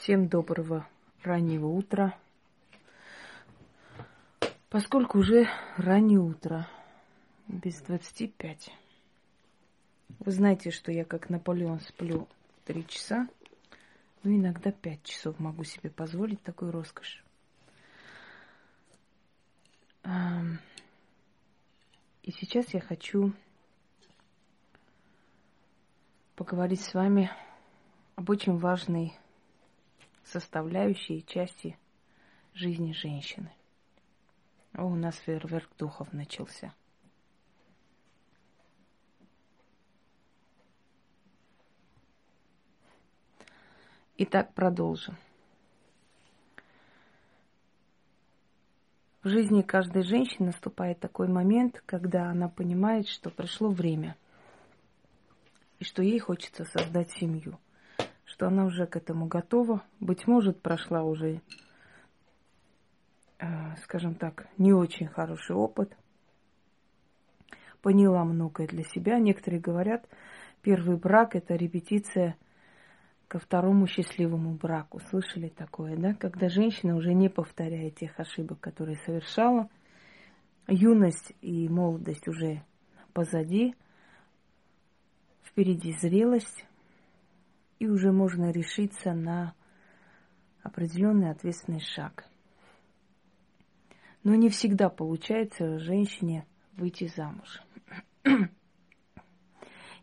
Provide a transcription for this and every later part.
Всем доброго раннего утра. Поскольку уже раннее утро, без 25. Вы знаете, что я как Наполеон сплю 3 часа, ну иногда 5 часов могу себе позволить такую роскошь. И сейчас я хочу поговорить с вами об очень важной составляющей части жизни женщины. О, у нас фейерверк духов начался. Итак, продолжим. В жизни каждой женщины наступает такой момент, когда она понимает, что пришло время, и что ей хочется создать семью – что она уже к этому готова. Быть может, прошла уже, э, скажем так, не очень хороший опыт. Поняла многое для себя. Некоторые говорят, первый брак – это репетиция ко второму счастливому браку. Слышали такое, да? Когда женщина уже не повторяет тех ошибок, которые совершала. Юность и молодость уже позади. Впереди зрелость и уже можно решиться на определенный ответственный шаг. Но не всегда получается женщине выйти замуж.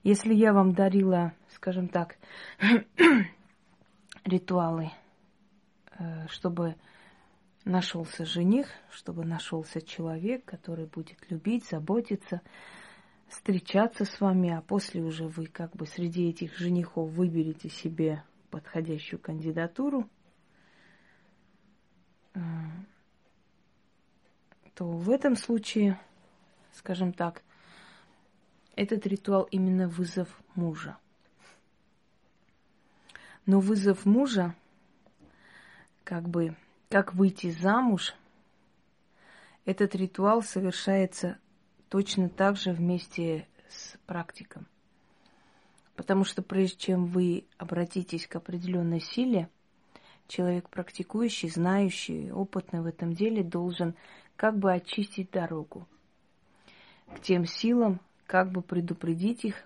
Если я вам дарила, скажем так, ритуалы, э, чтобы нашелся жених, чтобы нашелся человек, который будет любить, заботиться, встречаться с вами, а после уже вы как бы среди этих женихов выберете себе подходящую кандидатуру, э, то в этом случае, скажем так, этот ритуал именно вызов мужа. Но вызов мужа, как бы, как выйти замуж, этот ритуал совершается точно так же вместе с практиком. Потому что прежде чем вы обратитесь к определенной силе, человек практикующий, знающий, опытный в этом деле должен как бы очистить дорогу к тем силам, как бы предупредить их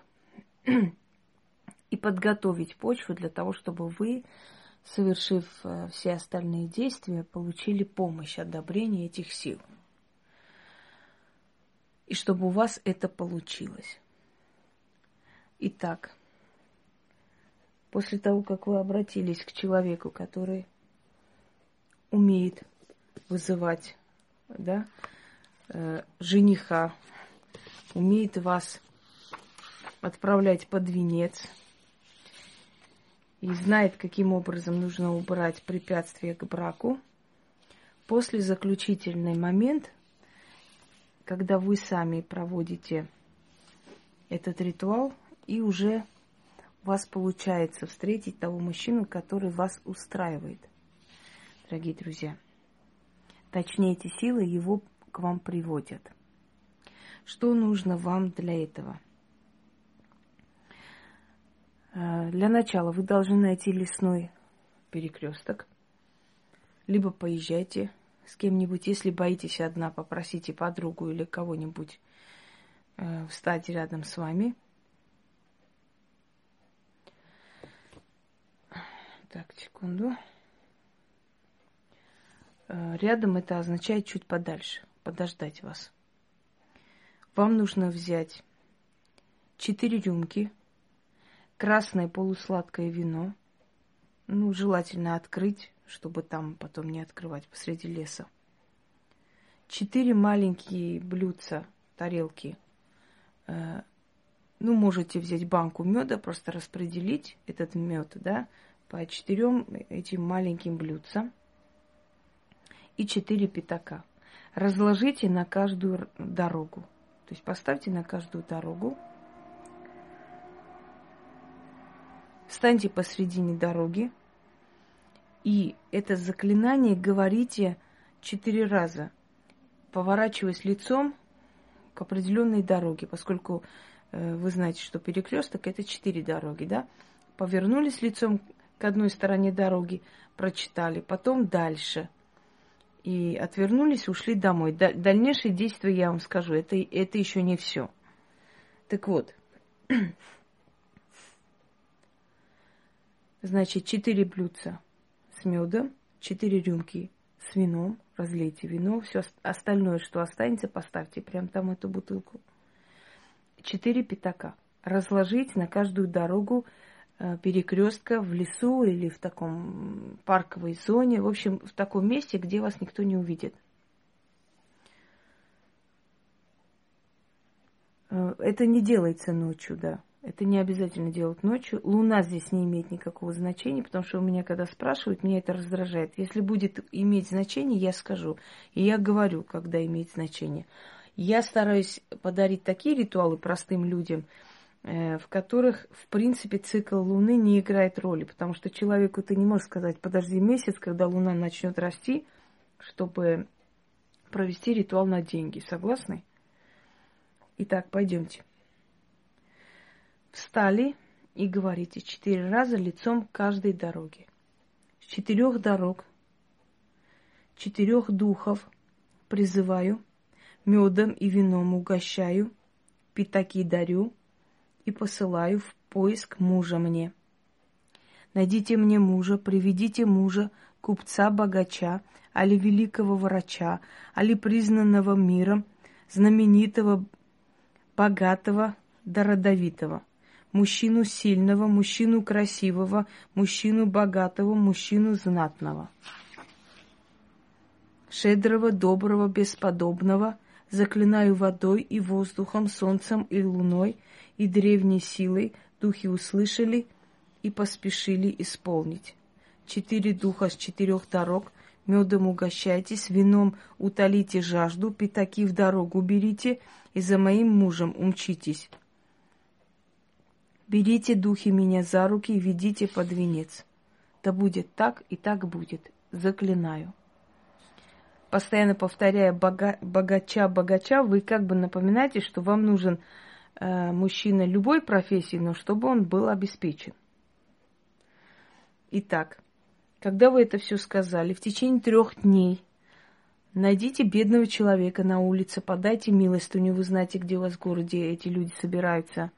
и подготовить почву для того, чтобы вы, совершив э, все остальные действия, получили помощь, одобрение этих сил и чтобы у вас это получилось. Итак, после того, как вы обратились к человеку, который умеет вызывать да, э, жениха, умеет вас отправлять под венец и знает, каким образом нужно убрать препятствия к браку, после заключительный момент – когда вы сами проводите этот ритуал, и уже у вас получается встретить того мужчину, который вас устраивает, дорогие друзья. Точнее, эти силы его к вам приводят. Что нужно вам для этого? Э, для начала вы должны найти лесной перекресток, либо поезжайте с кем-нибудь. Если боитесь одна, попросите подругу или кого-нибудь э, встать рядом с вами. Так, секунду. Э, рядом это означает чуть подальше, подождать вас. Вам нужно взять четыре рюмки, красное полусладкое вино, ну, желательно открыть чтобы там потом не открывать посреди леса. Четыре маленькие блюдца, тарелки. Э, ну, можете взять банку меда, просто распределить этот мед, да, по четырем этим маленьким блюдцам. И четыре пятака. Разложите на каждую дорогу. То есть поставьте на каждую дорогу. Встаньте посредине дороги, и это заклинание говорите четыре раза, поворачиваясь лицом к определенной дороге, поскольку э, вы знаете, что перекресток это четыре дороги, да? Повернулись лицом к одной стороне дороги, прочитали, потом дальше. И отвернулись, ушли домой. Дальнейшие действия я вам скажу, это, это еще не все. Так вот, значит, четыре блюдца с медом, четыре рюмки с вином, разлейте вино, все остальное, что останется, поставьте прямо там эту бутылку. Четыре пятака. Разложить на каждую дорогу Э, перекрестка в лесу или в таком парковой зоне, в общем, в таком месте, где вас никто не увидит. Э, это не делается ночью, да. Это не обязательно делать ночью. Луна здесь не имеет никакого значения, потому что у меня, когда спрашивают, меня это раздражает. Если будет иметь значение, я скажу. И я говорю, когда имеет значение. Я стараюсь подарить такие ритуалы простым людям – Э, в которых, в принципе, цикл Луны не играет роли, потому что человеку ты не можешь сказать, подожди месяц, когда Луна начнет расти, чтобы провести ритуал на деньги. Согласны? Итак, пойдемте. Встали и говорите четыре раза лицом каждой дороге. С четырех дорог, четырех духов призываю, медом и вином угощаю, пятаки дарю – и посылаю в поиск мужа мне. Найдите мне мужа, приведите мужа, купца-богача, али великого врача, али признанного миром, знаменитого, богатого да родовитого, мужчину сильного, мужчину красивого, мужчину богатого, мужчину знатного, шедрого, доброго, бесподобного, заклинаю водой и воздухом, солнцем и луной – и древней силой духи услышали и поспешили исполнить. Четыре духа с четырех дорог, медом угощайтесь, вином утолите жажду, пятаки в дорогу берите и за моим мужем умчитесь. Берите, духи, меня за руки и ведите под венец. Да будет так и так будет, заклинаю. Постоянно повторяя бога, богача, богача, вы как бы напоминаете, что вам нужен Э, мужчина любой профессии, но чтобы он был обеспечен. Итак, когда вы это все сказали, в течение трех дней найдите бедного человека на улице, подайте милостыню, вы знаете, где у вас в городе эти люди собираются.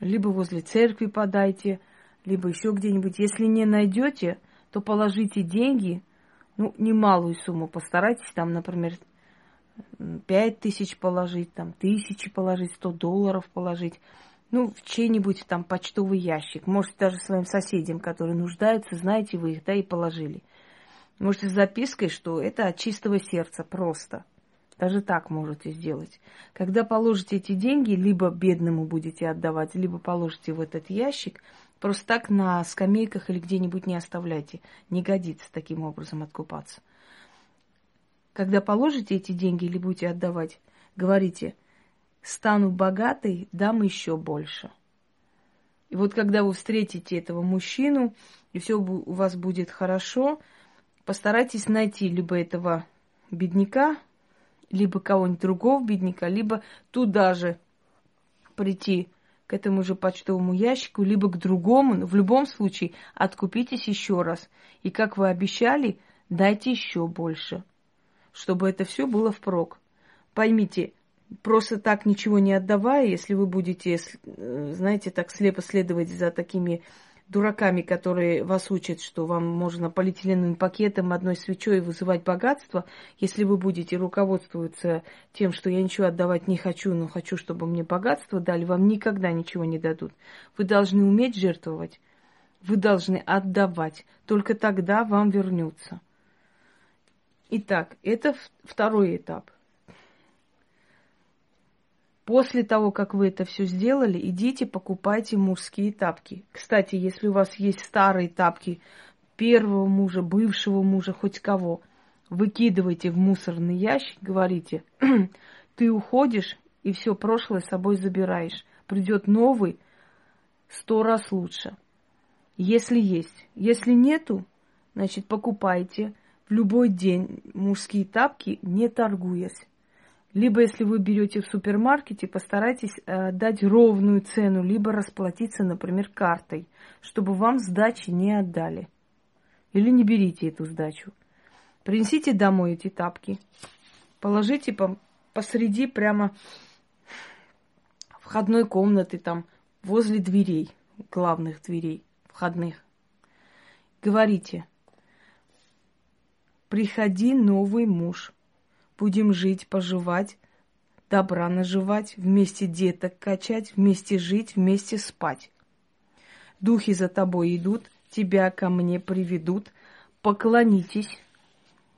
Либо возле церкви подайте, либо еще где-нибудь. Если не найдете, то положите деньги, ну, немалую сумму, постарайтесь там, например, пять тысяч положить, там, тысячи положить, сто долларов положить. Ну, в чей-нибудь там почтовый ящик. Может, даже своим соседям, которые нуждаются, знаете вы их, да, и положили. Можете с запиской, что это от чистого сердца просто. Даже так можете сделать. Когда положите эти деньги, либо бедному будете отдавать, либо положите в этот ящик, просто так на скамейках или где-нибудь не оставляйте. Не годится таким образом откупаться. Когда положите эти деньги или будете отдавать, говорите, стану богатой, дам еще больше. И вот когда вы встретите этого мужчину, и все у вас будет хорошо, постарайтесь найти либо этого бедняка, либо кого-нибудь другого бедняка, либо туда же прийти к этому же почтовому ящику, либо к другому. В любом случае, откупитесь еще раз. И как вы обещали, дайте еще больше чтобы это все было впрок. Поймите, просто так ничего не отдавая, если вы будете, э, знаете, так слепо следовать за такими дураками, которые вас учат, что вам можно полиэтиленовым пакетом, одной свечой вызывать богатство, если вы будете руководствоваться тем, что я ничего отдавать не хочу, но хочу, чтобы мне богатство дали, вам никогда ничего не дадут. Вы должны уметь жертвовать, вы должны отдавать, только тогда вам вернется. Итак, это второй этап. После того, как вы это все сделали, идите покупайте мужские тапки. Кстати, если у вас есть старые тапки первого мужа, бывшего мужа, хоть кого, выкидывайте в мусорный ящик, говорите, ты уходишь и все прошлое с собой забираешь. Придет новый сто раз лучше. Если есть. Если нету, значит покупайте – в любой день мужские тапки, не торгуясь. Либо, если вы берете в супермаркете, постарайтесь э, дать ровную цену, либо расплатиться, например, картой, чтобы вам сдачи не отдали. Или не берите эту сдачу. Принесите домой эти тапки, положите по, посреди прямо входной комнаты, там, возле дверей, главных дверей, входных. Говорите, приходи, новый муж, будем жить, поживать, добра наживать, вместе деток качать, вместе жить, вместе спать. Духи за тобой идут, тебя ко мне приведут, поклонитесь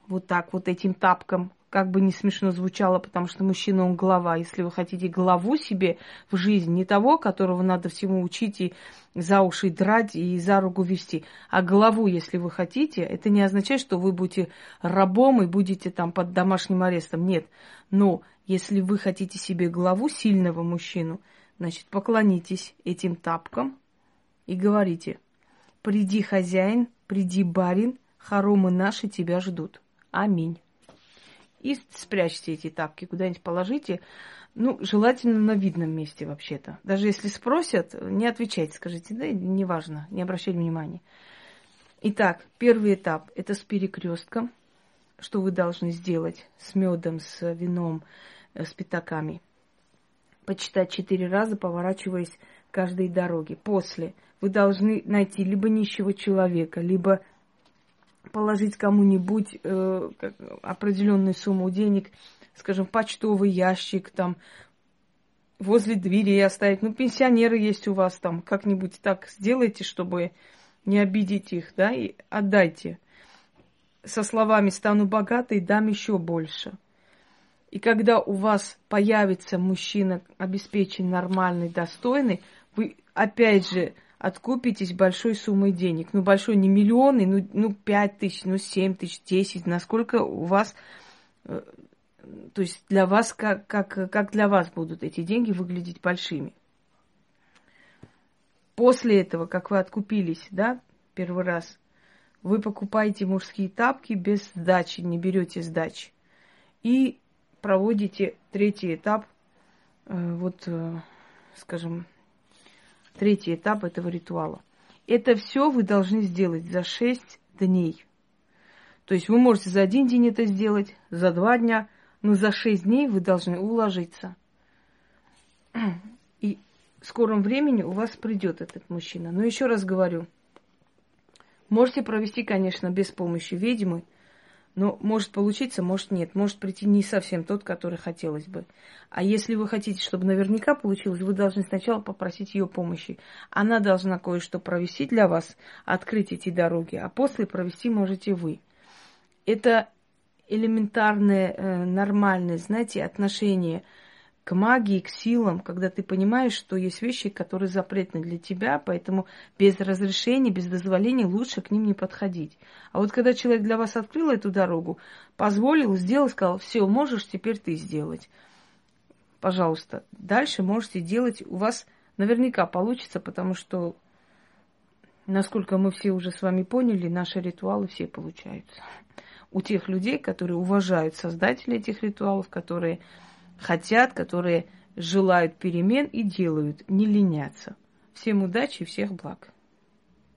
вот так вот этим тапкам, как бы не смешно звучало, потому что мужчина он глава. Если вы хотите главу себе в жизнь, не того, которого надо всему учить и за уши драть и за руку вести, а главу, если вы хотите, это не означает, что вы будете рабом и будете там под домашним арестом. Нет. Но если вы хотите себе главу сильного мужчину, значит, поклонитесь этим тапкам и говорите, приди хозяин, приди барин, хоромы наши тебя ждут. Аминь. И спрячьте эти тапки, куда-нибудь положите. Ну, желательно на видном месте вообще-то. Даже если спросят, не отвечайте, скажите, да, неважно, не обращайте внимания. Итак, первый этап – это с перекрестком, что вы должны сделать с медом, с вином, э, с пятаками. Почитать четыре раза, поворачиваясь каждой дороге. После вы должны найти либо нищего человека, либо положить кому-нибудь э, определенную сумму денег, скажем, почтовый ящик, там, возле двери оставить. Ну, пенсионеры есть у вас там, как-нибудь так сделайте, чтобы не обидеть их, да, и отдайте. Со словами «стану богатой, дам еще больше». И когда у вас появится мужчина обеспеченный, нормальный, достойный, вы опять же откупитесь большой суммой денег. Ну, большой не миллионы, ну, ну 5 тысяч, ну, 7 тысяч, 10, насколько у вас, э, то есть для вас, как, как, как для вас будут эти деньги выглядеть большими. После этого, как вы откупились, да, первый раз, вы покупаете мужские тапки без сдачи, не берете сдачи. И проводите третий этап, э, вот, э, скажем, третий этап этого ритуала. Это все вы должны сделать за шесть дней. То есть вы можете за один день это сделать, за два дня, но за шесть дней вы должны уложиться. И в скором времени у вас придет этот мужчина. Но еще раз говорю, можете провести, конечно, без помощи ведьмы – но может получиться, может нет. Может прийти не совсем тот, который хотелось бы. А если вы хотите, чтобы наверняка получилось, вы должны сначала попросить ее помощи. Она должна кое-что провести для вас, открыть эти дороги, а после провести можете вы. Это элементарное, э, нормальное, знаете, отношение – к магии, к силам, когда ты понимаешь, что есть вещи, которые запретны для тебя, поэтому без разрешения, без дозволения лучше к ним не подходить. А вот когда человек для вас открыл эту дорогу, позволил, сделал, сказал, все, можешь теперь ты сделать. Пожалуйста, дальше можете делать, у вас наверняка получится, потому что, насколько мы все уже с вами поняли, наши ритуалы все получаются. У тех людей, которые уважают создателей этих ритуалов, которые хотят, которые желают перемен и делают, не ленятся. Всем удачи и всех благ.